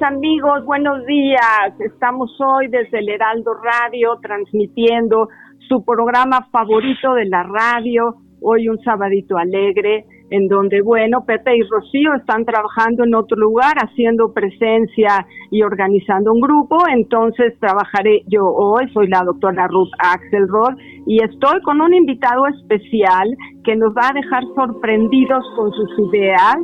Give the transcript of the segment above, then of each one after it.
Amigos, buenos días. Estamos hoy desde el Heraldo Radio transmitiendo su programa favorito de la radio, hoy un sabadito alegre, en donde, bueno, Pepe y Rocío están trabajando en otro lugar, haciendo presencia y organizando un grupo, entonces trabajaré yo hoy, soy la doctora Ruth Axelrod y estoy con un invitado especial que nos va a dejar sorprendidos con sus ideas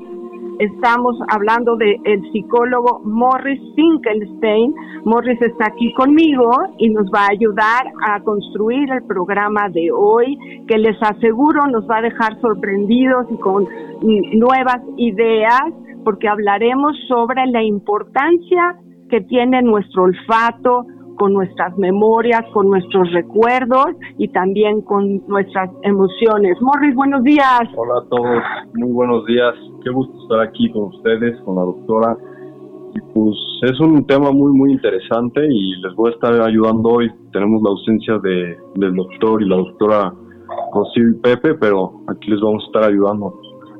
estamos hablando de el psicólogo Morris Finkelstein. Morris está aquí conmigo y nos va a ayudar a construir el programa de hoy, que les aseguro nos va a dejar sorprendidos y con nuevas ideas, porque hablaremos sobre la importancia que tiene nuestro olfato, con nuestras memorias, con nuestros recuerdos y también con nuestras emociones. Morris, buenos días. Hola a todos, muy buenos días. Qué gusto estar aquí con ustedes, con la doctora. Y pues es un tema muy, muy interesante y les voy a estar ayudando hoy. Tenemos la ausencia de, del doctor y la doctora Rocío Pepe, pero aquí les vamos a estar ayudando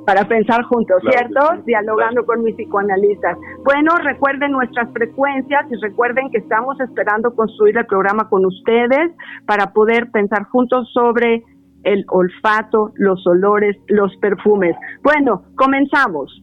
para pensar juntos, ¿cierto? Dialogando con mis psicoanalistas. Bueno, recuerden nuestras frecuencias y recuerden que estamos esperando construir el programa con ustedes para poder pensar juntos sobre el olfato, los olores, los perfumes. Bueno, comenzamos.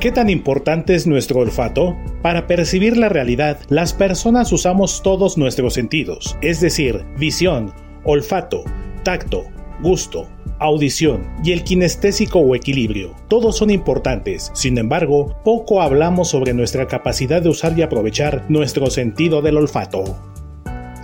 ¿Qué tan importante es nuestro olfato? Para percibir la realidad, las personas usamos todos nuestros sentidos, es decir, visión, olfato, tacto, gusto, audición y el kinestésico o equilibrio. Todos son importantes, sin embargo, poco hablamos sobre nuestra capacidad de usar y aprovechar nuestro sentido del olfato.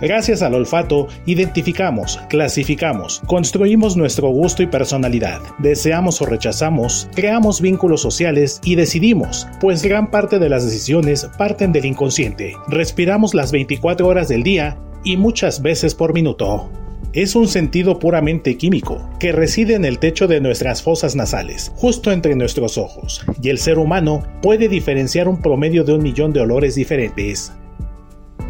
Gracias al olfato, identificamos, clasificamos, construimos nuestro gusto y personalidad, deseamos o rechazamos, creamos vínculos sociales y decidimos, pues gran parte de las decisiones parten del inconsciente. Respiramos las 24 horas del día y muchas veces por minuto. es un sentido puramente químico que reside en el techo de nuestras fosas nasales, justo entre nuestros ojos, y el ser humano puede diferenciar un promedio de un millón de olores diferentes.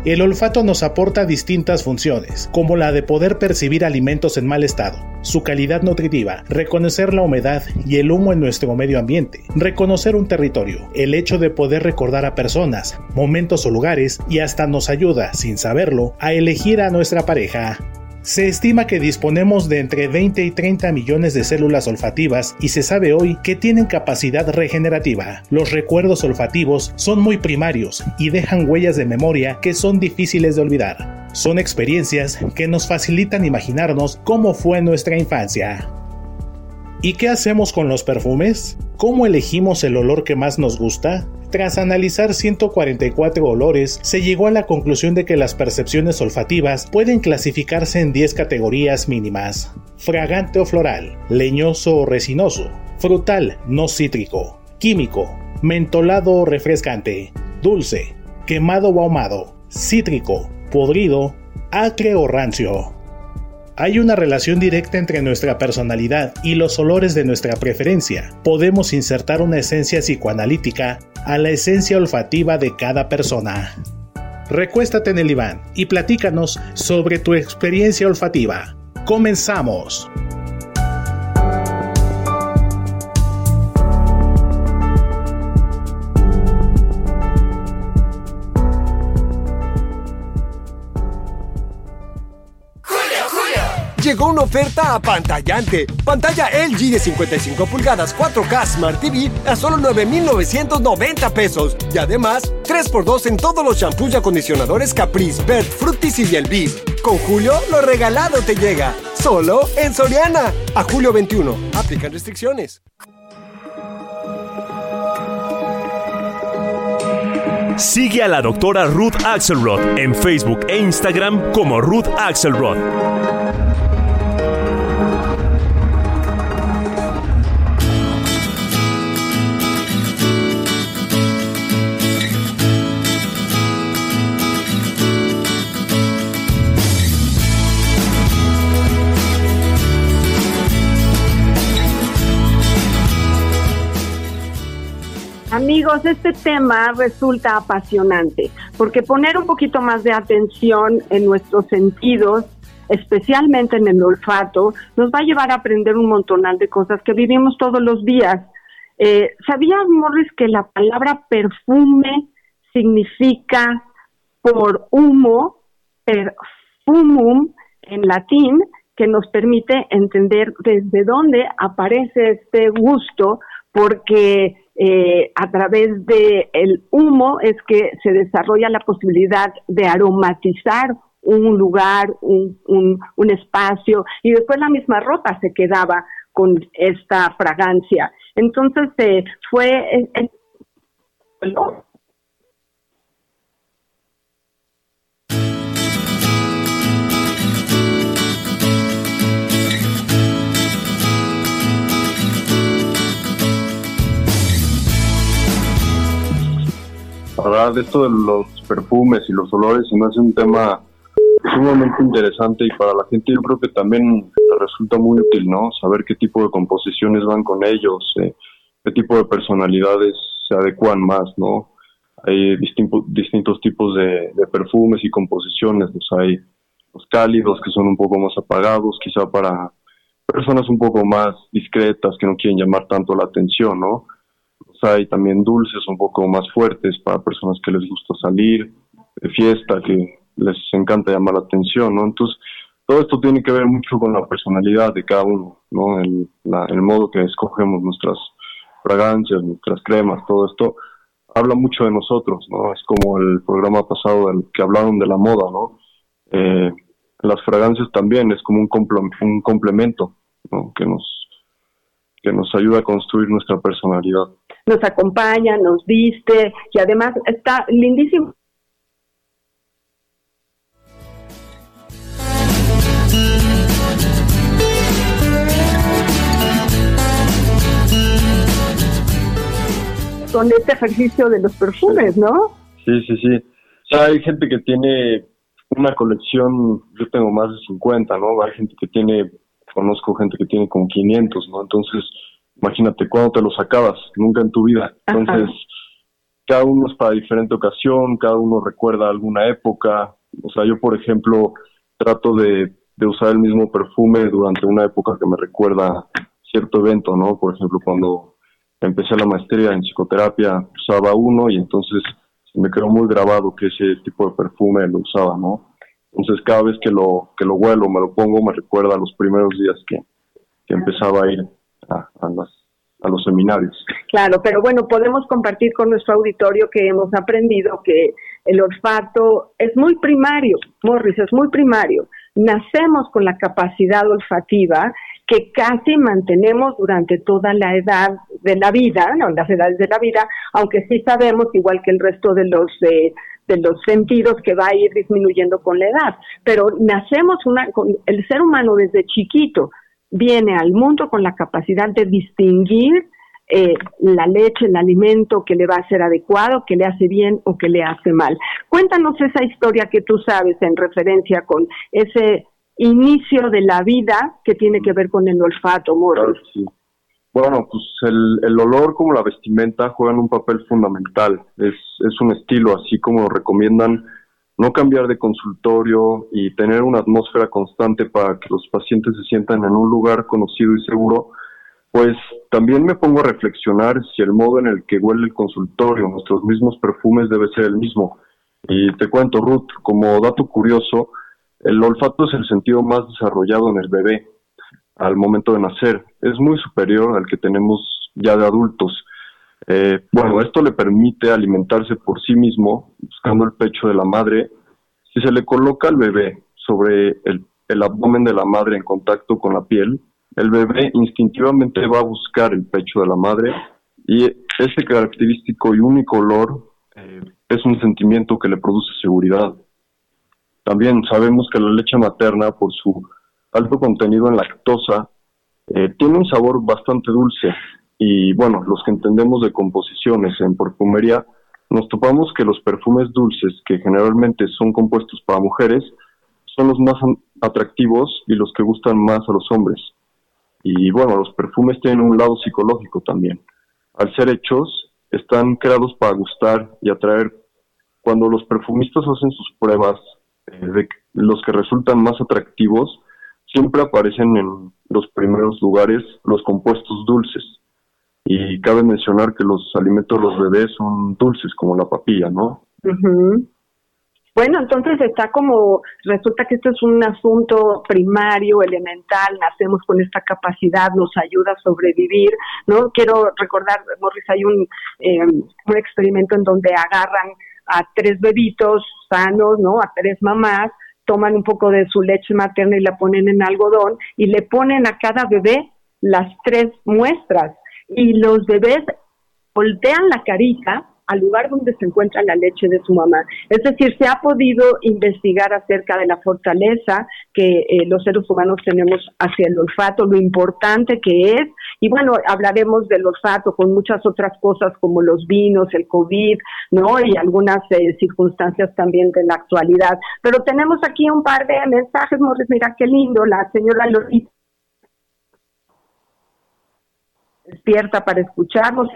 El olfato nos aporta distintas funciones, como la de poder percibir alimentos en mal estado, su calidad nutritiva, reconocer la humedad y el humo en nuestro medio ambiente, reconocer un territorio, el hecho de poder recordar a personas, momentos o lugares y hasta nos ayuda, sin saberlo, a elegir a nuestra pareja. Se estima que disponemos de entre 20 y 30 millones de células olfativas y se sabe hoy que tienen capacidad regenerativa. Los recuerdos olfativos son muy primarios y dejan huellas de memoria que son difíciles de olvidar. Son experiencias que nos facilitan imaginarnos cómo fue nuestra infancia. ¿Y qué hacemos con los perfumes? ¿Cómo elegimos el olor que más nos gusta? Tras analizar 144 olores, se llegó a la conclusión de que las percepciones olfativas pueden clasificarse en 10 categorías mínimas. Fragante o floral, leñoso o resinoso, frutal, no cítrico, químico, mentolado o refrescante, dulce, quemado o ahumado, cítrico, podrido, acre o rancio. Hay una relación directa entre nuestra personalidad y los olores de nuestra preferencia. Podemos insertar una esencia psicoanalítica a la esencia olfativa de cada persona. Recuéstate en el diván y platícanos sobre tu experiencia olfativa. Comenzamos. Llegó una oferta apantallante. Pantalla LG de 55 pulgadas 4K Smart TV a solo 9,990 pesos. Y además, 3x2 en todos los shampoos y acondicionadores Caprice, Bert, Fructis y Elvis. Con Julio, lo regalado te llega. Solo en Soriana. A julio 21. Aplican restricciones. Sigue a la doctora Ruth Axelrod en Facebook e Instagram como Ruth Axelrod. Amigos, este tema resulta apasionante porque poner un poquito más de atención en nuestros sentidos, especialmente en el olfato, nos va a llevar a aprender un montonal de cosas que vivimos todos los días. Eh, ¿Sabías, Morris, que la palabra perfume significa por humo, perfumum en latín, que nos permite entender desde dónde aparece este gusto, porque eh, a través del el humo es que se desarrolla la posibilidad de aromatizar un lugar, un, un, espacio, y después la misma ropa se quedaba con esta fragancia. Entonces eh, fue... Eh, hablar de esto de los perfumes y los olores me hace un tema sumamente interesante y para la gente yo creo que también resulta muy útil, ¿no? Saber qué tipo de composiciones van con ellos, eh, qué tipo de personalidades se adecuan más, ¿no? Hay distintos tipos de, perfumes y composiciones, los hay los cálidos que son un poco más apagados, quizá para personas un poco más discretas que no quieren llamar tanto la atención, ¿no? Hay también dulces un poco más fuertes para personas que les gusta salir de fiesta, que les encanta llamar la atención, ¿no? Entonces, todo esto tiene que ver mucho con la personalidad de cada uno, ¿no? El, modo que escogemos nuestras fragancias, nuestras cremas, todo esto habla mucho de nosotros, ¿no? Es como el programa pasado del que hablaron de la moda, ¿no? Eh, las fragancias también es como un, un complemento, ¿no? Que nos que nos ayuda a construir nuestra personalidad. Nos acompaña, nos viste y además está lindísimo. Con este ejercicio de los perfumes, ¿no? Sí, sí, sí. O sea, hay gente que tiene una colección, yo tengo más de 50, ¿no? Hay gente que tiene, conozco gente que tiene como 500, ¿no? Entonces, imagínate, ¿cuándo te los acabas? Nunca en tu vida. Entonces, cada uno es para diferente ocasión, cada uno recuerda alguna época. O sea, yo, por ejemplo, trato de, de usar el mismo perfume durante una época que me recuerda cierto evento, ¿no? Por ejemplo, cuando empecé la maestría en psicoterapia, usaba uno y entonces me quedó muy grabado que ese tipo de perfume lo usaba, ¿no? Entonces cada vez que lo que lo huelo, me lo pongo, me recuerda a los primeros días que, que empezaba a ir a, a, los seminarios. Claro, pero bueno, podemos compartir con nuestro auditorio que hemos aprendido que el olfato es muy primario, Morris, es muy primario. Nacemos con la capacidad olfativa que casi mantenemos durante toda la edad de la vida, no, las edades de la vida, aunque sí sabemos, igual que el resto de los eh, de los sentidos, que va a ir disminuyendo con la edad. Pero nacemos una, con, el ser humano desde chiquito viene al mundo con la capacidad de distinguir eh, la leche, el alimento que le va a ser adecuado, que le hace bien o que le hace mal. Cuéntanos esa historia que tú sabes en referencia con ese inicio de la vida que tiene que ver con el olfato. Sí. Bueno, pues el, el, olor como la vestimenta juegan un papel fundamental. Es, es un estilo, así como recomiendan no cambiar de consultorio y tener una atmósfera constante para que los pacientes se sientan en un lugar conocido y seguro, pues también me pongo a reflexionar si el modo en el que huele el consultorio, nuestros mismos perfumes debe ser el mismo. Y te cuento, Ruth, como dato curioso, el olfato es el sentido más desarrollado en el bebé al momento de nacer. Es muy superior al que tenemos ya de adultos. Eh, bueno, esto le permite alimentarse por sí mismo, buscando el pecho de la madre. Si se le coloca al bebé sobre el, el abdomen de la madre en contacto con la piel, el bebé instintivamente va a buscar el pecho de la madre y ese característico y único olor eh, es un sentimiento que le produce seguridad. También sabemos que la leche materna, por su alto contenido en lactosa, eh, tiene un sabor bastante dulce. Y bueno, los que entendemos de composiciones en perfumería, nos topamos que los perfumes dulces, que generalmente son compuestos para mujeres, son los más atractivos y los que gustan más a los hombres. Y bueno, los perfumes tienen un lado psicológico también. Al ser hechos, están creados para gustar y atraer. Cuando los perfumistas hacen sus pruebas eh, de los que resultan más atractivos, siempre aparecen en los primeros lugares los compuestos dulces. Y cabe mencionar que los alimentos de los bebés son dulces, como la papilla, ¿no? Bueno, entonces está como, resulta que esto es un asunto primario, elemental, nacemos con esta capacidad, nos ayuda a sobrevivir, ¿no? Quiero recordar, Morris, hay un, eh, un experimento en donde agarran a tres bebitos sanos, ¿no? A tres mamás, toman un poco de su leche materna y la ponen en algodón y le ponen a cada bebé las tres muestras y los bebés voltean la carita al lugar donde se encuentra la leche de su mamá. Es decir, se ha podido investigar acerca de la fortaleza que eh, los seres humanos tenemos hacia el olfato, lo importante que es, y bueno, hablaremos del olfato con muchas otras cosas como los vinos, el COVID, ¿no? Y algunas eh, circunstancias también de la actualidad. Pero tenemos aquí un par de mensajes, Morris, mira qué lindo, la señora Lorita despierta para escucharnos.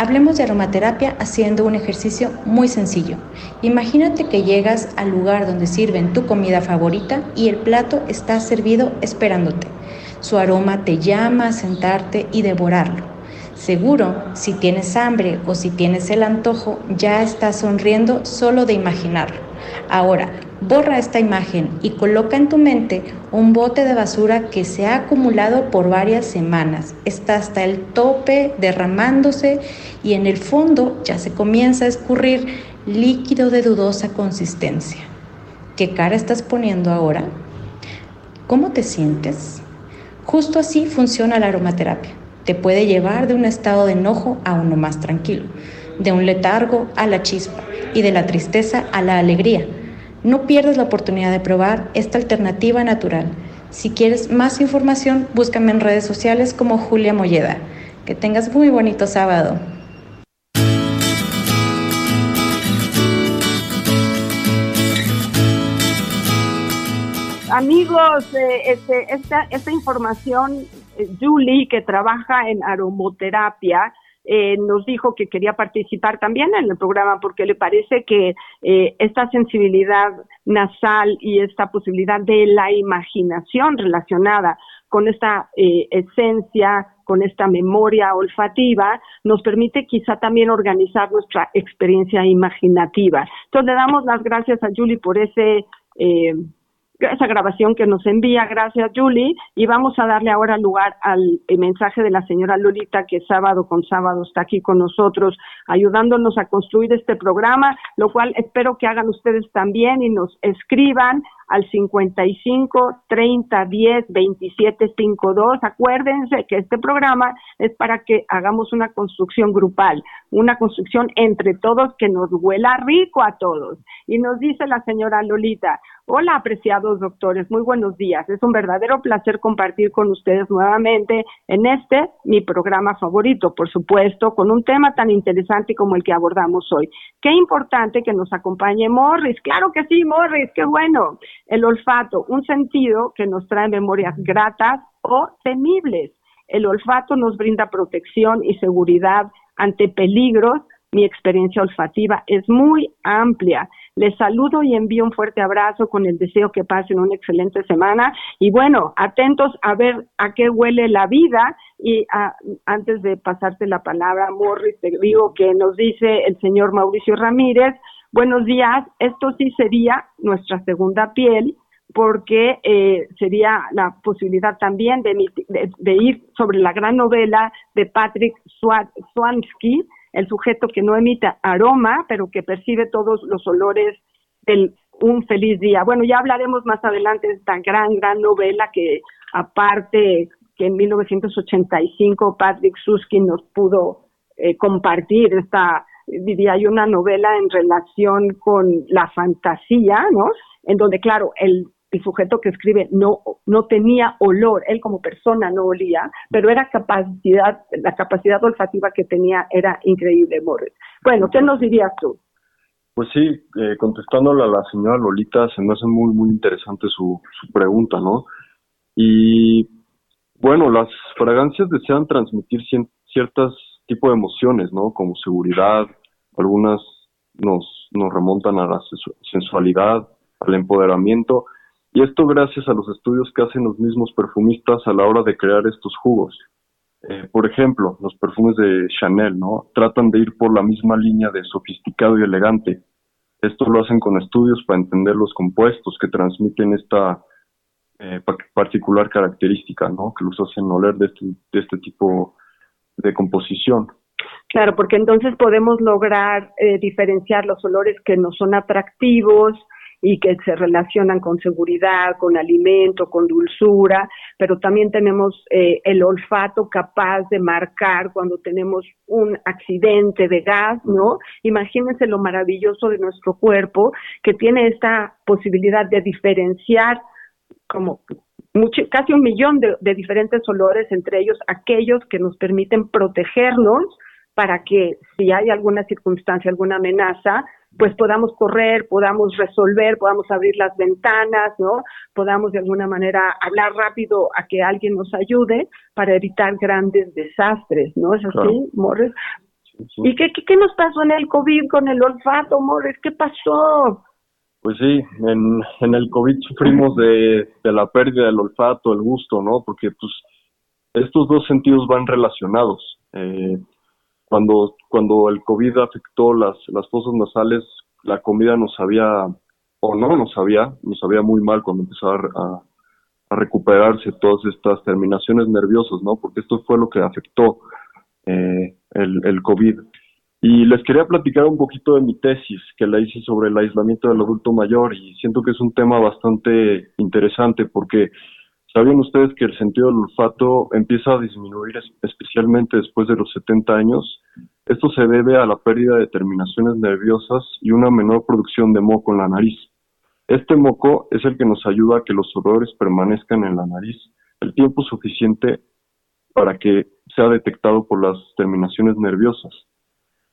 Hablemos de aromaterapia haciendo un ejercicio muy sencillo. Imagínate que llegas al lugar donde sirven tu comida favorita y el plato está servido esperándote. Su aroma te llama a sentarte y devorarlo. Seguro, si tienes hambre o si tienes el antojo, ya estás sonriendo solo de imaginarlo. Ahora, borra esta imagen y coloca en tu mente un bote de basura que se ha acumulado por varias semanas. Está hasta el tope derramándose y en el fondo ya se comienza a escurrir líquido de dudosa consistencia. ¿Qué cara estás poniendo ahora? ¿Cómo te sientes? Justo así funciona la aromaterapia. Te puede llevar de un estado de enojo a uno más tranquilo, de un letargo a la chispa y de la tristeza a la alegría no pierdas la oportunidad de probar esta alternativa natural. Si quieres más información, búscame en redes sociales como Julia Molleda. Que tengas muy bonito sábado. Amigos, eh, este, esta, información, eh, Julie, que trabaja en aromoterapia, eh, nos dijo que quería participar también en el programa porque le parece que esta sensibilidad nasal y esta posibilidad de la imaginación relacionada con esta esencia, con esta memoria olfativa, nos permite quizá también organizar nuestra experiencia imaginativa. Entonces le damos las gracias a Julie por ese esa grabación que nos envía. Gracias, Julie. Y vamos a darle ahora lugar al mensaje de la señora Lolita, que sábado con sábado está aquí con nosotros, ayudándonos a construir este programa, lo cual espero que hagan ustedes también y nos escriban al 55 30 10 27 52. Acuérdense que este programa es para que hagamos una construcción grupal, una construcción entre todos que nos huela rico a todos. Y nos dice la señora Lolita, hola apreciados doctores, muy buenos días. Es un verdadero placer compartir con ustedes nuevamente en este, mi programa favorito, por supuesto, con un tema tan interesante como el que abordamos hoy. Qué importante que nos acompañe Morris. Claro que sí, Morris, qué bueno. El olfato, un sentido que nos trae memorias gratas o temibles. El olfato nos brinda protección y seguridad ante peligros. Mi experiencia olfativa es muy amplia. Les saludo y envío un fuerte abrazo con el deseo que pasen una excelente semana. Y bueno, atentos a ver a qué huele la vida. Y ah, antes de pasarte la palabra, Morris, te digo que nos dice el señor Mauricio Ramírez, Buenos días, esto sí sería nuestra segunda piel porque eh, sería la posibilidad también de, ir sobre la gran novela de Patrick Swansky, el sujeto que no emite aroma, pero que percibe todos los olores del un feliz día. Bueno, ya hablaremos más adelante de esta gran, gran novela que aparte que en 1985 Patrick Suskin nos pudo eh, compartir esta diría yo, una novela en relación con la fantasía, ¿no? En donde, claro, el, sujeto que escribe no, no tenía olor, él como persona no olía, pero era capacidad, la capacidad olfativa que tenía era increíble, Morris. Bueno, ¿qué nos dirías tú? Pues sí, eh, contestándole a la señora Lolita, se me hace muy, muy interesante su, su pregunta, ¿no? Y bueno, las fragancias desean transmitir ciertas tipo de emociones, ¿no? Como seguridad, algunas nos, nos remontan a la sensualidad, al empoderamiento, y esto gracias a los estudios que hacen los mismos perfumistas a la hora de crear estos jugos. Eh, por ejemplo, los perfumes de Chanel, ¿no? Tratan de ir por la misma línea de sofisticado y elegante. Esto lo hacen con estudios para entender los compuestos que transmiten esta eh, particular característica, ¿no? Que los hacen oler de este, de este tipo de composición. Claro, porque entonces podemos lograr eh, diferenciar los olores que no son atractivos y que se relacionan con seguridad, con alimento, con dulzura, pero también tenemos eh, el olfato capaz de marcar cuando tenemos un accidente de gas, ¿no? Imagínense lo maravilloso de nuestro cuerpo que tiene esta posibilidad de diferenciar como casi un millón de, diferentes olores, entre ellos aquellos que nos permiten protegernos para que si hay alguna circunstancia, alguna amenaza, pues podamos correr, podamos resolver, podamos abrir las ventanas, ¿no? Podamos de alguna manera hablar rápido a que alguien nos ayude para evitar grandes desastres, ¿no? ¿Es así, Morris? ¿Y qué, qué, qué, nos pasó en el COVID con el olfato, Morris? ¿Qué pasó? Pues sí, en, en el COVID sufrimos de, la pérdida del olfato, el gusto, ¿no? Porque pues estos dos sentidos van relacionados. Eh, cuando, cuando el COVID afectó las, las fosas nasales, la comida nos sabía, o no nos sabía, nos sabía muy mal cuando empezaba a, a recuperarse todas estas terminaciones nerviosas, ¿no? Porque esto fue lo que afectó eh, el, el COVID. Y les quería platicar un poquito de mi tesis que la hice sobre el aislamiento del adulto mayor y siento que es un tema bastante interesante porque ¿sabían ustedes que el sentido del olfato empieza a disminuir especialmente después de los 70 años? Esto se debe a la pérdida de terminaciones nerviosas y una menor producción de moco en la nariz. Este moco es el que nos ayuda a que los olores permanezcan en la nariz el tiempo suficiente para que sea detectado por las terminaciones nerviosas.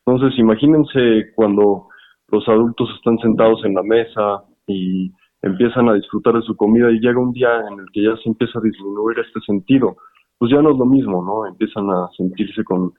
Entonces, imagínense cuando los adultos están sentados en la mesa y empiezan a disfrutar de su comida y llega un día en el que ya se empieza a disminuir este sentido, pues ya no es lo mismo, ¿no? Empiezan a sentirse con,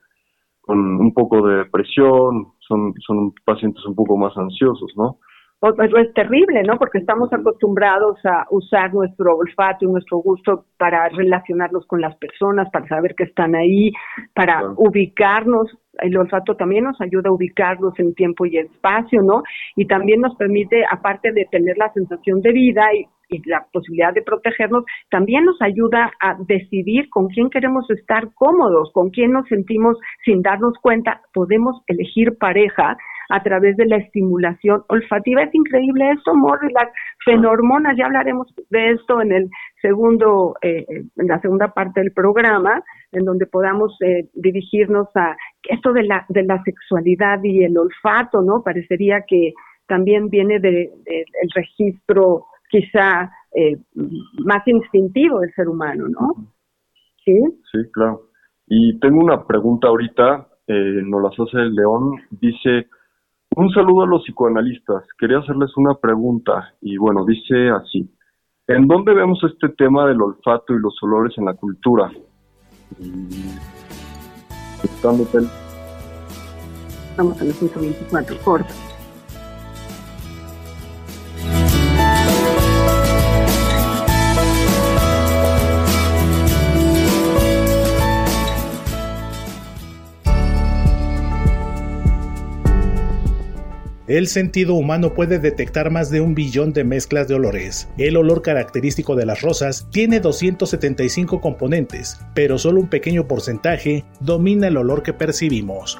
con un poco de depresión, son, son pacientes un poco más ansiosos, ¿no? Es terrible, ¿no? Porque estamos acostumbrados a usar nuestro olfato y nuestro gusto para relacionarnos con las personas, para saber que están ahí, para ubicarnos. El olfato también nos ayuda a ubicarnos en tiempo y espacio, ¿no? Y también nos permite, aparte de tener la sensación de vida y, y la posibilidad de protegernos, también nos ayuda a decidir con quién queremos estar cómodos, con quién nos sentimos sin darnos cuenta. Podemos elegir pareja a través de la estimulación olfativa. Es increíble esto, Morri, las fenormonas, ya hablaremos de esto en el segundo, eh, en la segunda parte del programa, en donde podamos eh, dirigirnos a esto de la, de la sexualidad y el olfato, ¿no? Parecería que también viene del de, el registro quizá eh, más instintivo del ser humano, ¿no? Sí. Sí, claro. Y tengo una pregunta ahorita, eh, nos las hace el León, dice, un saludo a los psicoanalistas. Quería hacerles una pregunta y bueno, dice así. ¿En dónde vemos este tema del olfato y los olores en la cultura? Estamos en el 124, corto. El sentido humano puede detectar más de un billón de mezclas de olores. El olor característico de las rosas tiene 275 componentes, pero solo un pequeño porcentaje domina el olor que percibimos.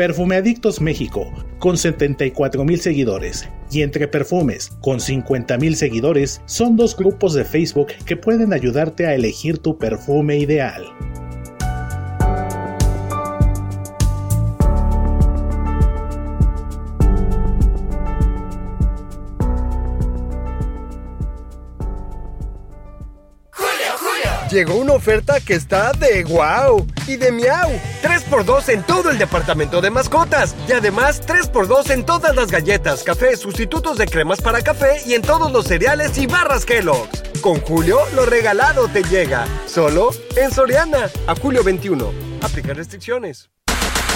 Perfume Adictos México, con 74 mil seguidores, y Entre Perfumes, con 50 mil seguidores, son dos grupos de Facebook que pueden ayudarte a elegir tu perfume ideal. Llegó una oferta que está de wow y de miau. 3x2 en todo el departamento de mascotas. Y además 3x2 en todas las galletas, café, sustitutos de cremas para café y en todos los cereales y barras Kellogg's. Con Julio, lo regalado te llega. Solo en Soriana. A julio 21. Aplica restricciones.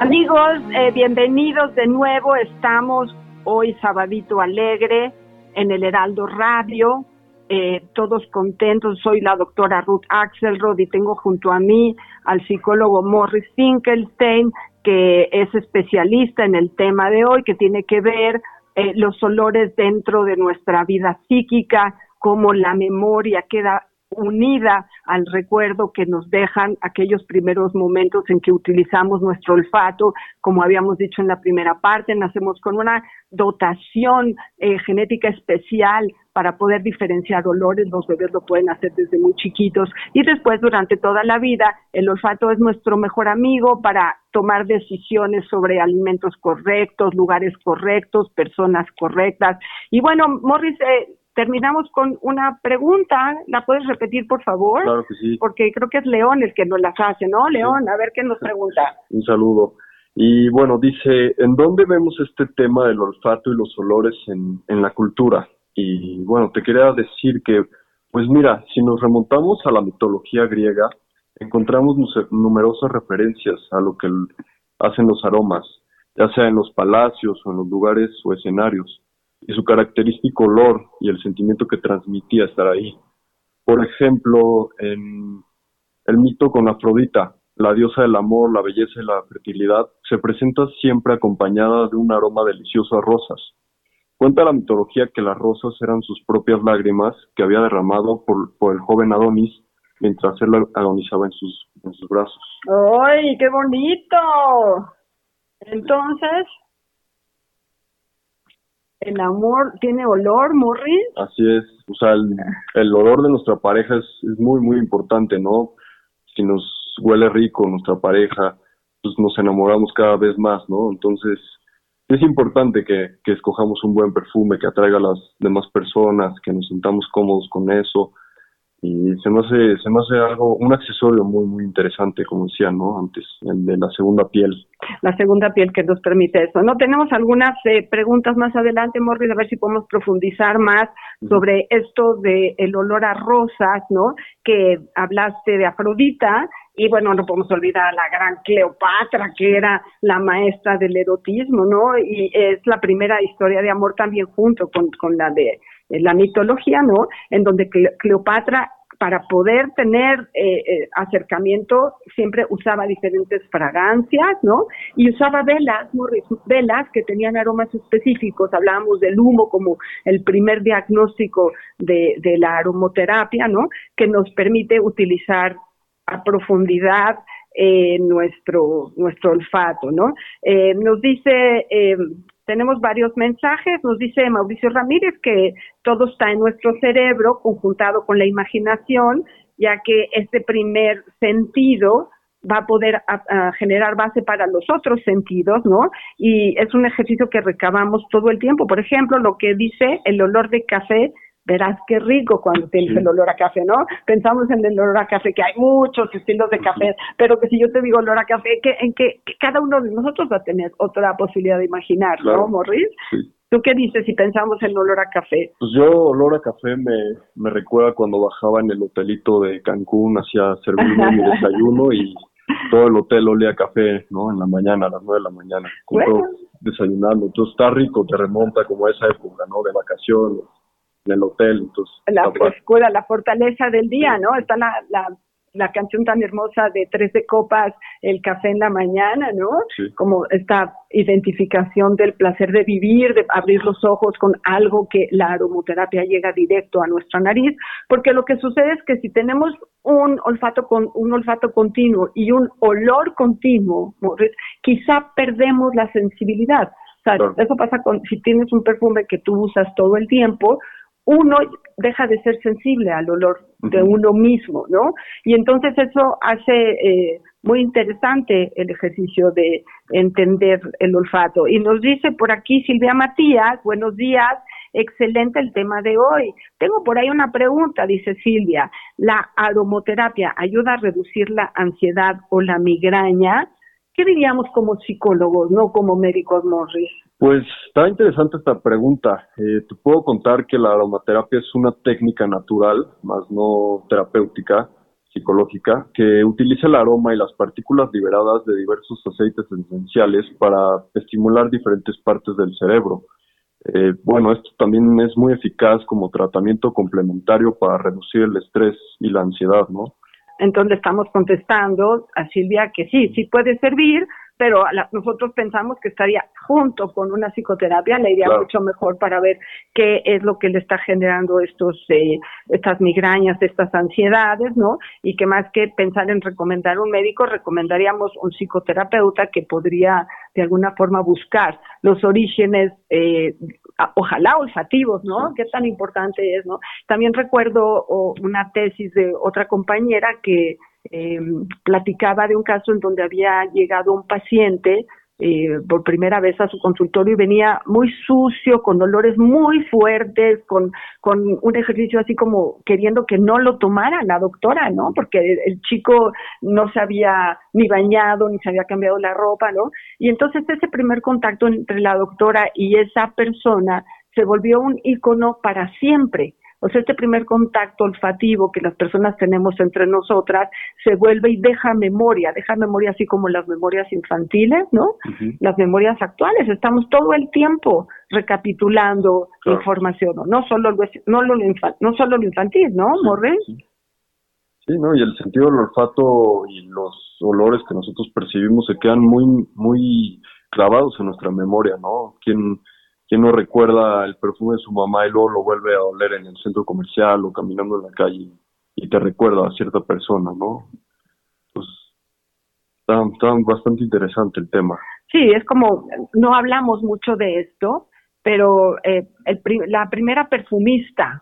Amigos, eh, bienvenidos de nuevo. Estamos hoy sabadito alegre en el Heraldo Radio, eh, todos contentos. Soy la doctora Ruth Axelrod y tengo junto a mí al psicólogo Morris Finkelstein, que es especialista en el tema de hoy, que tiene que ver eh, los olores dentro de nuestra vida psíquica, cómo la memoria queda unida al recuerdo que nos dejan aquellos primeros momentos en que utilizamos nuestro olfato, como habíamos dicho en la primera parte, nacemos con una dotación eh, genética especial para poder diferenciar olores, los bebés lo pueden hacer desde muy chiquitos y después durante toda la vida el olfato es nuestro mejor amigo para tomar decisiones sobre alimentos correctos, lugares correctos, personas correctas. Y bueno, Morris, eh, terminamos con una pregunta. ¿La puedes repetir, por favor? Claro que sí. Porque creo que es León el que nos las hace, ¿no? León, a ver qué nos pregunta. Un saludo. Y bueno, dice, ¿en dónde vemos este tema del olfato y los olores en, en la cultura? Y bueno, te quería decir que, pues mira, si nos remontamos a la mitología griega, encontramos numerosas referencias a lo que hacen los aromas, ya sea en los palacios o en los lugares o escenarios y su característico olor y el sentimiento que transmitía estar ahí. Por ejemplo, en el mito con Afrodita, la diosa del amor, la belleza y la fertilidad, se presenta siempre acompañada de un aroma delicioso a rosas. Cuenta la mitología que las rosas eran sus propias lágrimas que había derramado por, el joven Adonis mientras él agonizaba en sus, en sus brazos. ¡Ay, qué bonito! Entonces, el amor tiene olor, Morris. Así es, o sea, el, olor de nuestra pareja es, es, muy, muy importante, ¿no? Si nos huele rico nuestra pareja, pues nos enamoramos cada vez más, ¿no? Entonces, es importante que, que escojamos un buen perfume que atraiga a las demás personas, que nos sintamos cómodos con eso, y se me hace, se me hace algo, un accesorio muy, muy interesante, como decía, ¿no? Antes, el de la segunda piel. La segunda piel que nos permite eso. No tenemos algunas eh, preguntas más adelante, Morris, a ver si podemos profundizar más sobre esto de el olor a rosas, ¿no? Que hablaste de Afrodita, y bueno, no podemos olvidar a la gran Cleopatra, que era la maestra del erotismo, ¿no? Y es la primera historia de amor también junto con, con la de la mitología, ¿no? En donde Cleopatra para poder tener eh, eh, acercamiento siempre usaba diferentes fragancias, ¿no? Y usaba velas, velas que tenían aromas específicos. Hablábamos del humo como el primer diagnóstico de, la aromoterapia, ¿no? Que nos permite utilizar a profundidad eh, nuestro nuestro olfato, ¿no? Nos dice tenemos varios mensajes. Nos dice Mauricio Ramírez que todo está en nuestro cerebro, conjuntado con la imaginación, ya que este primer sentido va a poder generar base para los otros sentidos, ¿no? Y es un ejercicio que recabamos todo el tiempo. Por ejemplo, lo que dice el olor de café verás qué rico cuando tienes el olor a café, ¿no? Pensamos en el olor a café, que hay muchos estilos de café, pero que si yo te digo olor a café, que en que, cada uno de nosotros va a tener otra posibilidad de imaginar, ¿no, Morris? ¿Tú qué dices si pensamos en olor a café? Pues yo olor a café me, me recuerda cuando bajaba en el hotelito de Cancún, hacía servirme mi desayuno y todo el hotel olía a café, ¿no? En la mañana, a las nueve de la mañana, desayunando. Entonces está rico, te remonta como a esa época, ¿no? De vacaciones en el hotel. Entonces, la frescura, la fortaleza del día, ¿no? Está la, la, la canción tan hermosa de Tres de Copas, el café en la mañana, ¿no? Como esta identificación del placer de vivir, de abrir los ojos con algo que la aromoterapia llega directo a nuestra nariz, porque lo que sucede es que si tenemos un olfato con un olfato continuo y un olor continuo, quizá perdemos la sensibilidad. O sea, eso pasa con si tienes un perfume que tú usas todo el tiempo, uno deja de ser sensible al olor de uno mismo, ¿no? Y entonces eso hace eh, muy interesante el ejercicio de entender el olfato. Y nos dice por aquí Silvia Matías, buenos días, excelente el tema de hoy. Tengo por ahí una pregunta, dice Silvia, ¿la aromoterapia ayuda a reducir la ansiedad o la migraña? ¿Qué diríamos como psicólogos, no como médicos Morris? Pues está interesante esta pregunta. Eh, te puedo contar que la aromaterapia es una técnica natural, más no terapéutica, psicológica, que utiliza el aroma y las partículas liberadas de diversos aceites esenciales para estimular diferentes partes del cerebro. Eh, bueno, esto también es muy eficaz como tratamiento complementario para reducir el estrés y la ansiedad, ¿no? Entonces estamos contestando a Silvia que sí, sí puede servir, pero nosotros pensamos que estaría junto con una psicoterapia, le iría mucho mejor para ver qué es lo que le está generando estos eh, estas migrañas, estas ansiedades, ¿no? Y que más que pensar en recomendar un médico, recomendaríamos un psicoterapeuta que podría de alguna forma buscar los orígenes, eh, ojalá olfativos, ¿no? Qué tan importante es, ¿no? También recuerdo una tesis de otra compañera que eh, platicaba de un caso en donde había llegado un paciente eh, por primera vez a su consultorio y venía muy sucio, con dolores muy fuertes, con, con un ejercicio así como queriendo que no lo tomara la doctora, ¿no? Porque el, chico no se había ni bañado, ni se había cambiado la ropa, ¿no? Y entonces ese primer contacto entre la doctora y esa persona se volvió un ícono para siempre. O sea, este primer contacto olfativo que las personas tenemos entre nosotras se vuelve y deja memoria, deja memoria así como las memorias infantiles, ¿no? Las memorias actuales. Estamos todo el tiempo recapitulando información, ¿no? No solo, lo, no, lo, no solo lo infantil, ¿no, Morre? Sí, ¿no? Y el sentido del olfato y los olores que nosotros percibimos se quedan muy, muy clavados en nuestra memoria, ¿no? ¿Quién ¿Quién no recuerda el perfume de su mamá y luego lo vuelve a oler en el centro comercial o caminando en la calle y te recuerda a cierta persona, ¿no? Pues está, bastante interesante el tema. Sí, es como, no hablamos mucho de esto, pero eh, el, la primera perfumista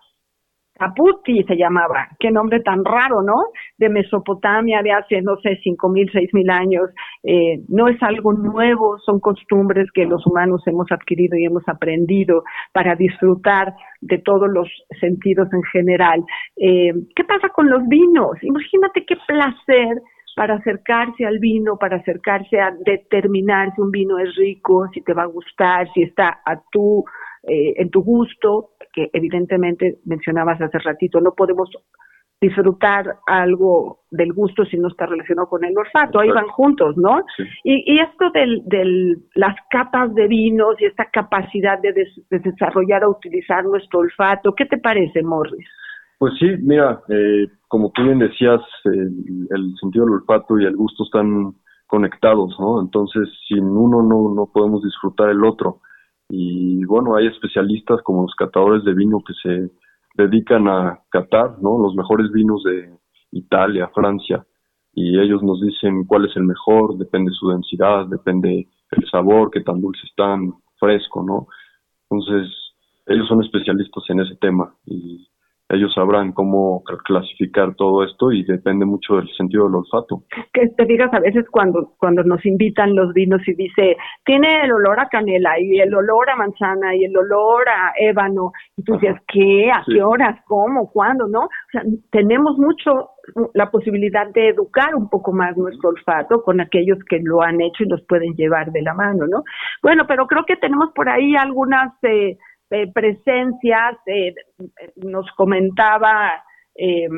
Caputi se llamaba, qué nombre tan raro, ¿no? De Mesopotamia, de hace, no sé, cinco mil, seis mil años. Eh, no es algo nuevo, son costumbres que los humanos hemos adquirido y hemos aprendido para disfrutar de todos los sentidos en general. Eh, ¿Qué pasa con los vinos? Imagínate qué placer para acercarse al vino, para acercarse a determinar si un vino es rico, si te va a gustar, si está a tu, eh, en tu gusto que evidentemente mencionabas hace ratito, no podemos disfrutar algo del gusto si no está relacionado con el olfato, ahí van juntos, ¿no? Y, esto de las capas de vinos y esta capacidad de, desarrollar o utilizar nuestro olfato, ¿qué te parece, Morris? Pues sí, mira, eh, como tú bien decías, el, sentido del olfato y el gusto están conectados, ¿no? Entonces, sin uno no, no podemos disfrutar el otro. Y bueno, hay especialistas como los catadores de vino que se dedican a catar, ¿no? Los mejores vinos de Italia, Francia, y ellos nos dicen cuál es el mejor, depende su densidad, depende el sabor, qué tan dulce están, fresco, ¿no? Entonces, ellos son especialistas en ese tema y ellos sabrán cómo clasificar todo esto y depende mucho del sentido del olfato. Que te digas a veces cuando cuando nos invitan los vinos y dice, tiene el olor a canela y el olor a manzana y el olor a ébano, y tú dices, ¿qué? ¿A qué horas? ¿Cómo? ¿Cuándo? ¿No? O sea, tenemos mucho la posibilidad de educar un poco más nuestro olfato con aquellos que lo han hecho y nos pueden llevar de la mano, ¿no? Bueno, pero creo que tenemos por ahí algunas eh, eh, presencias, eh, nos comentaba, eh,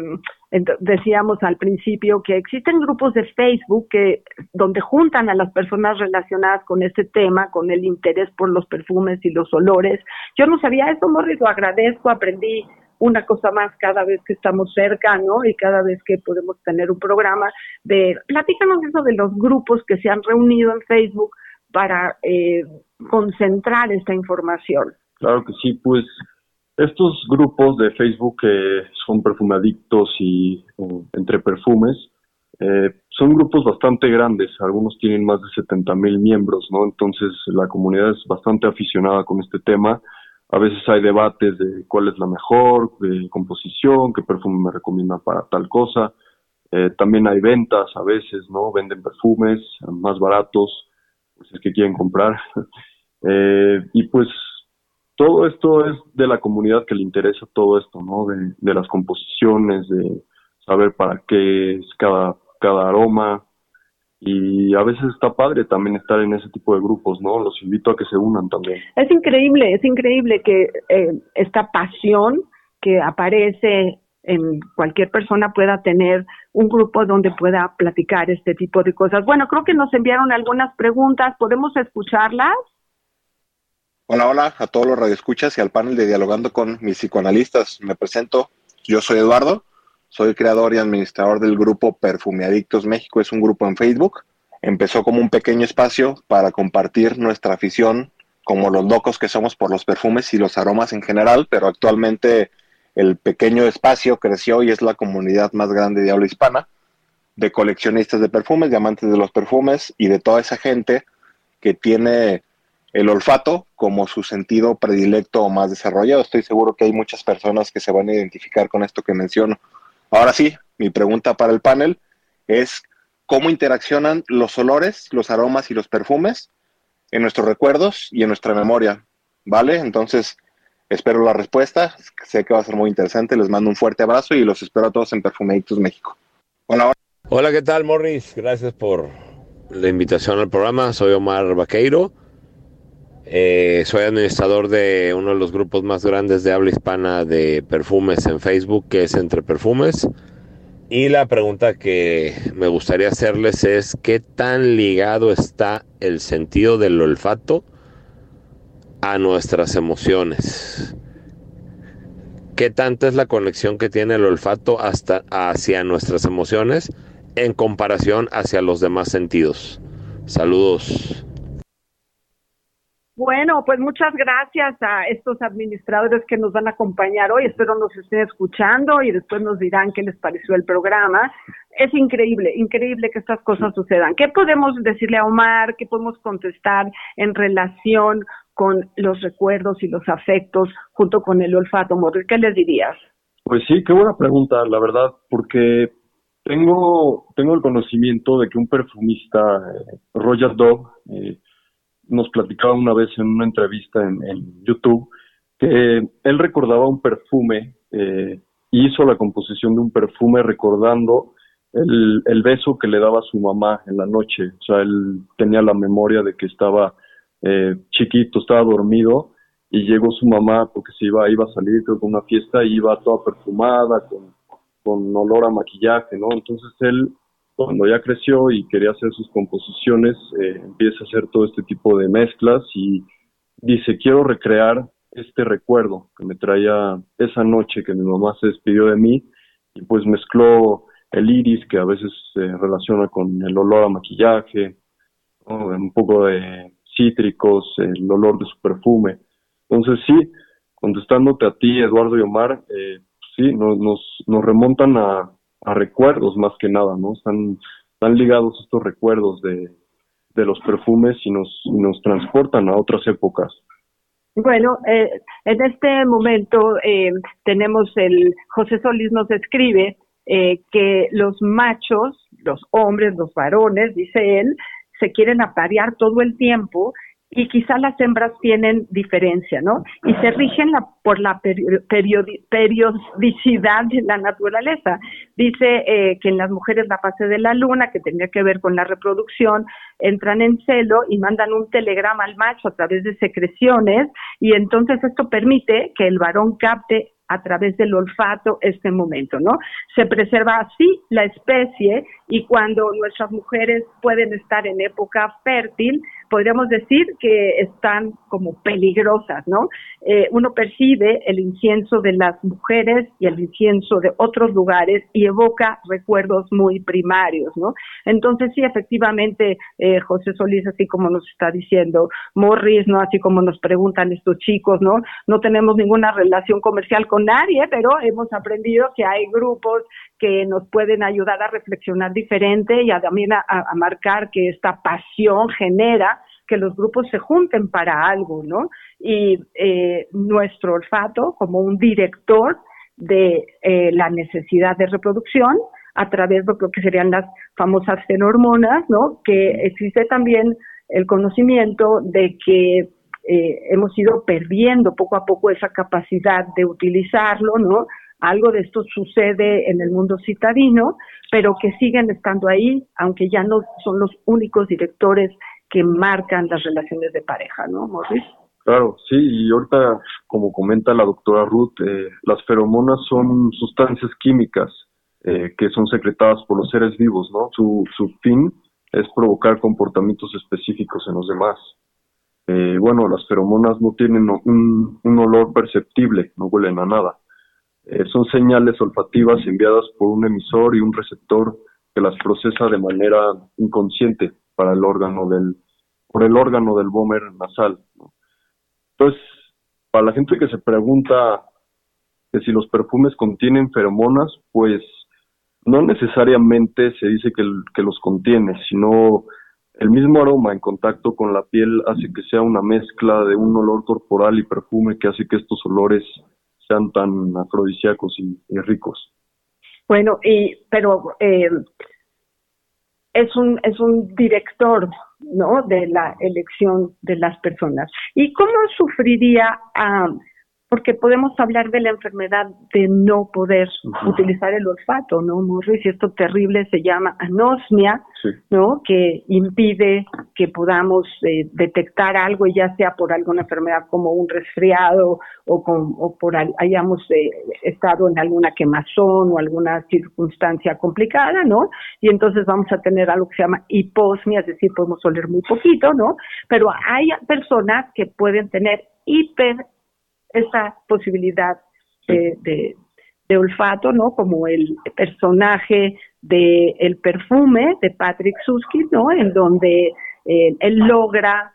decíamos al principio que existen grupos de Facebook que donde juntan a las personas relacionadas con este tema, con el interés por los perfumes y los olores. Yo no sabía eso, Morris, lo agradezco, aprendí una cosa más cada vez que estamos cerca, ¿no? Y cada vez que podemos tener un programa de, platícanos eso de los grupos que se han reunido en Facebook para eh, concentrar esta información. Claro que sí, pues estos grupos de Facebook que son perfumadictos y entre perfumes, eh, son grupos bastante grandes, algunos tienen más de 70 mil miembros, ¿no? Entonces la comunidad es bastante aficionada con este tema. A veces hay debates de cuál es la mejor de composición, qué perfume me recomienda para tal cosa. Eh, también hay ventas a veces, ¿no? Venden perfumes más baratos, pues es que quieren comprar. eh, y pues todo esto es de la comunidad que le interesa todo esto, ¿no? De, las composiciones, de saber para qué es cada, aroma. Y a veces está padre también estar en ese tipo de grupos, ¿no? Los invito a que se unan también. Es increíble, es increíble que eh, esta pasión que aparece en cualquier persona pueda tener un grupo donde pueda platicar este tipo de cosas. Bueno, creo que nos enviaron algunas preguntas, ¿podemos escucharlas? Hola, hola a todos los radioescuchas y al panel de Dialogando con mis psicoanalistas. Me presento, yo soy Eduardo, soy creador y administrador del grupo Perfumeadictos México. Es un grupo en Facebook. Empezó como un pequeño espacio para compartir nuestra afición, como los locos que somos por los perfumes y los aromas en general, pero actualmente el pequeño espacio creció y es la comunidad más grande de habla hispana, de coleccionistas de perfumes, de amantes de los perfumes y de toda esa gente que tiene el olfato como su sentido predilecto o más desarrollado. Estoy seguro que hay muchas personas que se van a identificar con esto que menciono. Ahora sí, mi pregunta para el panel es cómo interaccionan los olores, los aromas y los perfumes en nuestros recuerdos y en nuestra memoria. ¿Vale? Entonces, espero la respuesta. Sé que va a ser muy interesante. Les mando un fuerte abrazo y los espero a todos en Perfumeitos México. Hola, hola. ¿qué tal, Morris? Gracias por la invitación al programa. Soy Omar Vaqueiro eh, soy administrador de uno de los grupos más grandes de habla hispana de perfumes en Facebook, que es Entre Perfumes. Y la pregunta que me gustaría hacerles es, ¿qué tan ligado está el sentido del olfato a nuestras emociones? ¿Qué tanta es la conexión que tiene el olfato hasta hacia nuestras emociones en comparación hacia los demás sentidos? Saludos. Bueno, pues muchas gracias a estos administradores que nos van a acompañar hoy. Espero nos estén escuchando y después nos dirán qué les pareció el programa. Es increíble, increíble que estas cosas sucedan. ¿Qué podemos decirle a Omar? ¿Qué podemos contestar en relación con los recuerdos y los afectos junto con el olfato? ¿qué les dirías? Pues sí, qué buena pregunta, la verdad, porque tengo, tengo el conocimiento de que un perfumista, eh, Roger Dove, eh, nos platicaba una vez en una entrevista en, YouTube que él recordaba un perfume, eh, hizo la composición de un perfume recordando el, beso que le daba su mamá en la noche. O sea, él tenía la memoria de que estaba eh, chiquito, estaba dormido y llegó su mamá porque se iba, iba a salir creo, con una fiesta y iba toda perfumada, con, con olor a maquillaje, ¿no? Entonces él cuando ya creció y quería hacer sus composiciones, eh, empieza a hacer todo este tipo de mezclas y dice, quiero recrear este recuerdo que me traía esa noche que mi mamá se despidió de mí y pues mezcló el iris que a veces se relaciona con el olor a maquillaje, un poco de cítricos, el olor de su perfume. Entonces sí, contestándote a ti, Eduardo y Omar, eh, sí, nos, nos remontan a, a recuerdos más que nada, ¿no? Están, ligados estos recuerdos de, de los perfumes y nos, nos transportan a otras épocas. Bueno, eh, en este momento eh, tenemos el, José Solís nos escribe eh, que los machos, los hombres, los varones, dice él, se quieren aparear todo el tiempo y quizá las hembras tienen diferencia, ¿no? Y se rigen la, por la periodicidad de la naturaleza. Dice eh, que en las mujeres la fase de la luna, que tendría que ver con la reproducción, entran en celo y mandan un telegrama al macho a través de secreciones y entonces esto permite que el varón capte a través del olfato este momento, ¿no? Se preserva así la especie y cuando nuestras mujeres pueden estar en época fértil, podríamos decir que están como peligrosas, ¿no? Eh, uno percibe el incienso de las mujeres y el incienso de otros lugares y evoca recuerdos muy primarios, ¿no? Entonces sí, efectivamente, eh, José Solís, así como nos está diciendo Morris, ¿no? Así como nos preguntan estos chicos, ¿no? No tenemos ninguna relación comercial con nadie, pero hemos aprendido que hay grupos que nos pueden ayudar a reflexionar diferente y a, también a, marcar que esta pasión genera que los grupos se junten para algo, ¿no? Y eh, nuestro olfato, como un director de eh, la necesidad de reproducción, a través de lo que serían las famosas fenormonas, ¿no? Que existe también el conocimiento de que eh, hemos ido perdiendo poco a poco esa capacidad de utilizarlo, ¿no? Algo de esto sucede en el mundo citadino, pero que siguen estando ahí, aunque ya no son los únicos directores que marcan las relaciones de pareja, ¿no, Morris? Claro, sí, y ahorita, como comenta la doctora Ruth, eh, las feromonas son sustancias químicas eh, que son secretadas por los seres vivos, ¿no? Su, fin es provocar comportamientos específicos en los demás. eh, bueno, las feromonas no tienen un olor perceptible, no huelen a nada. Eh, son señales olfativas enviadas por un emisor y un receptor que las procesa de manera inconsciente para el órgano del, por el órgano del bómer nasal. Entonces, para la gente que se pregunta que si los perfumes contienen feromonas, pues no necesariamente se dice que, que los contiene, sino el mismo aroma en contacto con la piel hace que sea una mezcla de un olor corporal y perfume que hace que estos olores sean tan afrodisíacos y, ricos. Bueno, y pero eh, es un es un director, ¿no? De la elección de las personas. ¿Y cómo sufriría a porque podemos hablar de la enfermedad de no poder utilizar el olfato, ¿no, Morris? Y esto terrible se llama anosmia, ¿no? Que impide que podamos eh, detectar algo, ya sea por alguna enfermedad como un resfriado o, con, o por hayamos eh, estado en alguna quemazón o alguna circunstancia complicada, ¿no? Y entonces vamos a tener algo que se llama hiposmia, es decir, podemos oler muy poquito, ¿no? Pero hay personas que pueden tener hiper esa posibilidad de, de, olfato, ¿no? Como el personaje de El perfume de Patrick Susskind, ¿no? En donde eh, él logra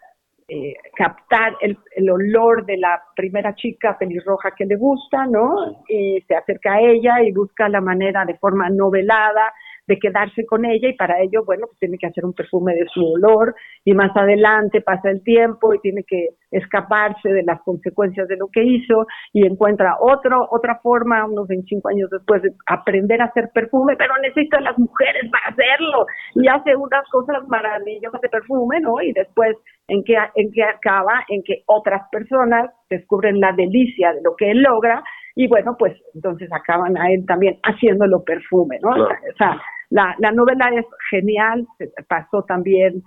eh, captar el, el, olor de la primera chica pelirroja que le gusta, ¿no? Y se acerca a ella y busca la manera de forma novelada de quedarse con ella y para ello, bueno, pues tiene que hacer un perfume de su olor y más adelante pasa el tiempo y tiene que escaparse de las consecuencias de lo que hizo y encuentra otro, otra forma unos 25 años después de aprender a hacer perfume, pero necesita a las mujeres para hacerlo y hace unas cosas maravillosas de perfume, ¿no? Y después en que, en que acaba en que otras personas descubren la delicia de lo que él logra y bueno, pues entonces acaban a él también haciéndolo perfume, ¿no? O sea, la, la novela es genial, pasó también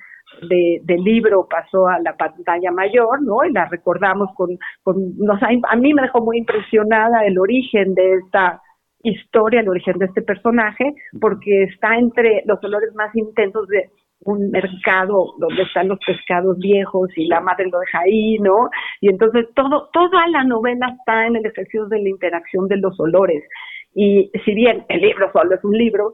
de, del libro, pasó a la pantalla mayor, ¿no? Y la recordamos con, con nos, a mí me dejó muy impresionada el origen de esta historia, el origen de este personaje, porque está entre los olores más intensos de un mercado donde están los pescados viejos y la madre lo deja ahí, ¿no? Y entonces todo, toda la novela está en el ejercicio de la interacción de los olores. Y si bien el libro solo es un libro,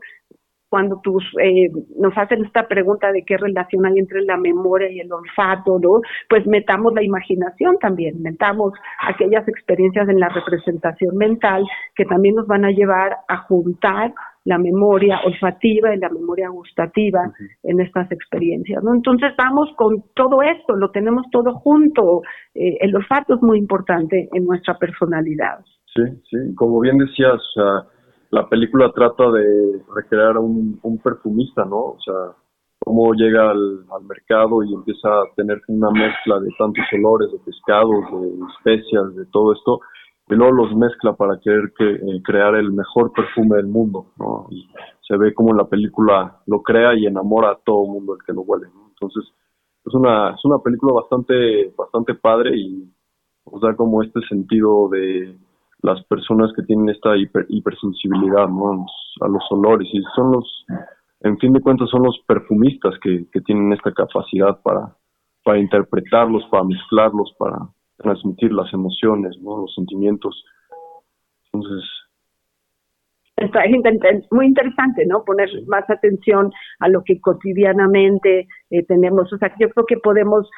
cuando tus, eh, nos hacen esta pregunta de qué relación hay entre la memoria y el olfato, ¿no? Pues metamos la imaginación también, metamos aquellas experiencias en la representación mental que también nos van a llevar a juntar la memoria olfativa y la memoria gustativa en estas experiencias, ¿no? Entonces vamos con todo esto, lo tenemos todo junto. Eh, el olfato es muy importante en nuestra personalidad. Sí, sí, como bien decías, la película trata de recrear un, un perfumista, ¿no? O sea, cómo llega al, mercado y empieza a tener una mezcla de tantos olores, de pescados, de especias, de todo esto, y luego los mezcla para querer que, eh, crear el mejor perfume del mundo, ¿no? Y se ve como la película lo crea y enamora a todo el mundo el que lo huele, ¿no? Entonces, es una, es una película bastante, bastante padre y nos da como este sentido de las personas que tienen esta hipersensibilidad ¿no? a los olores y son los, en fin de cuentas, son los perfumistas que, que tienen esta capacidad para, para interpretarlos, para mezclarlos, para transmitir las emociones, ¿no? los sentimientos. Entonces, Está, es muy interesante, ¿no? Poner más atención a lo que cotidianamente eh, tenemos. O sea, yo creo que podemos,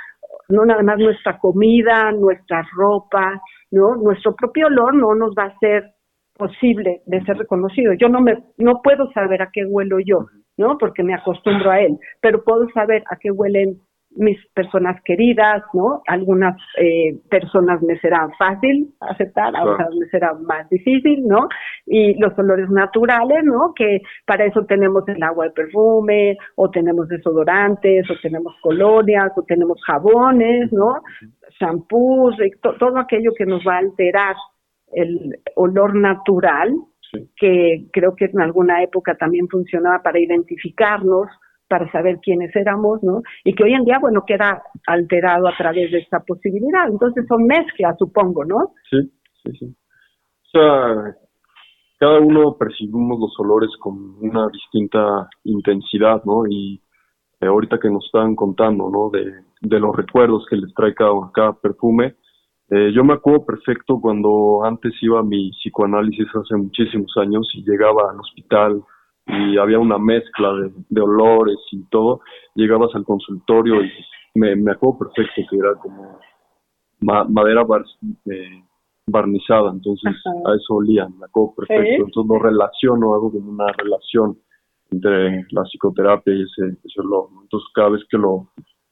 no nada más nuestra comida, nuestra ropa, ¿no? Nuestro propio olor no nos va a ser posible de ser reconocido. Yo no me no puedo saber a qué huelo yo, ¿no? Porque me acostumbro a él, pero puedo saber a qué huelen mis personas queridas, ¿no? Algunas eh, personas me será fácil aceptar, otras me será más difícil, ¿no? Y los olores naturales, ¿no? Que para eso tenemos el agua de perfume, o tenemos desodorantes, o tenemos colonias, o tenemos jabones, ¿no? Shampoos, todo aquello que nos va a alterar el olor natural, que creo que en alguna época también funcionaba para identificarnos, para saber quiénes éramos, ¿no? Y que hoy en día, bueno, queda alterado a través de esta posibilidad. Entonces son mezclas, supongo, ¿no? Sí, sí, sí. O sea, cada uno percibimos los olores con una distinta intensidad, ¿no? Y ahorita que nos estaban contando, ¿no? De, de los recuerdos que les trae cada, cada perfume. Eh, yo me acuerdo perfecto cuando antes iba a mi psicoanálisis hace muchísimos años y llegaba al hospital y había una mezcla de, de olores y todo. Llegabas al consultorio y me, me acuerdo perfecto que era como madera eh, barnizada, entonces a eso olía, me acuerdo perfecto. Entonces lo relaciono, hago como una relación entre la psicoterapia y ese, ese olor. Entonces cada vez que lo,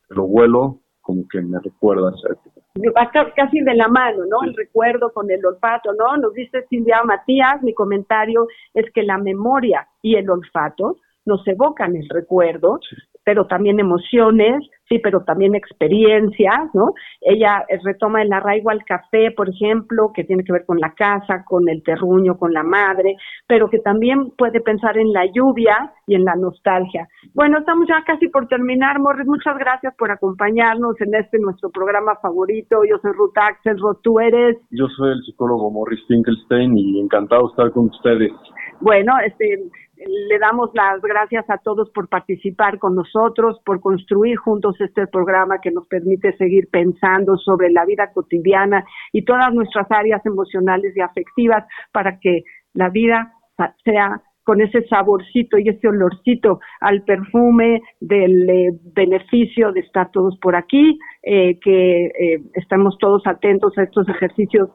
que lo huelo, como que me recuerda a esa época. Va casi de la mano, ¿no? El recuerdo con el olfato, ¿no? Nos dice Silvia Matías, mi comentario es que la memoria y el olfato nos evocan el recuerdo, pero también emociones, sí, pero también experiencias, ¿no? Ella eh, retoma el arraigo al café, por ejemplo, que tiene que ver con la casa, con el terruño, con la madre, pero que también puede pensar en la lluvia y en la nostalgia. Bueno, estamos ya casi por terminar, Morris, muchas gracias por acompañarnos en este nuestro programa favorito. Yo soy Ruth Axelrod, tú eres... Yo soy el psicólogo Morris Finkelstein y encantado de estar con ustedes. Bueno, este le damos las gracias a todos por participar con nosotros, por construir juntos este programa que nos permite seguir pensando sobre la vida cotidiana y todas nuestras áreas emocionales y afectivas para que la vida sea con ese saborcito y ese olorcito al perfume del eh, beneficio de estar todos por aquí, eh, que eh, estamos todos atentos a estos ejercicios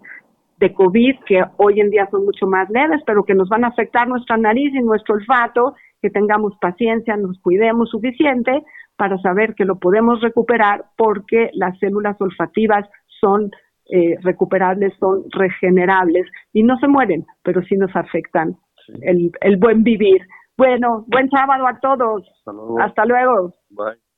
de COVID que hoy en día son mucho más leves, pero que nos van a afectar nuestra nariz y nuestro olfato, que tengamos paciencia, nos cuidemos suficiente para saber que lo podemos recuperar porque las células olfativas son eh, recuperables, son regenerables y no se mueren, pero sí nos afectan el, el buen vivir. Bueno, buen sábado a todos. Hasta luego. Hasta luego. Bye.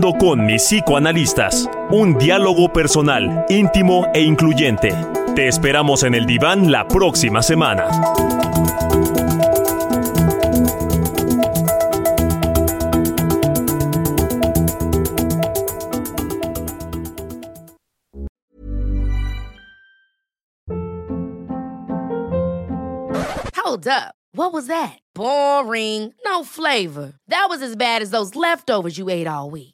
Con mis psicoanalistas. Un diálogo personal, íntimo e incluyente. Te esperamos en el diván la próxima semana. Hold up. What was that? Boring. No flavor. That was as bad as those leftovers you ate all week.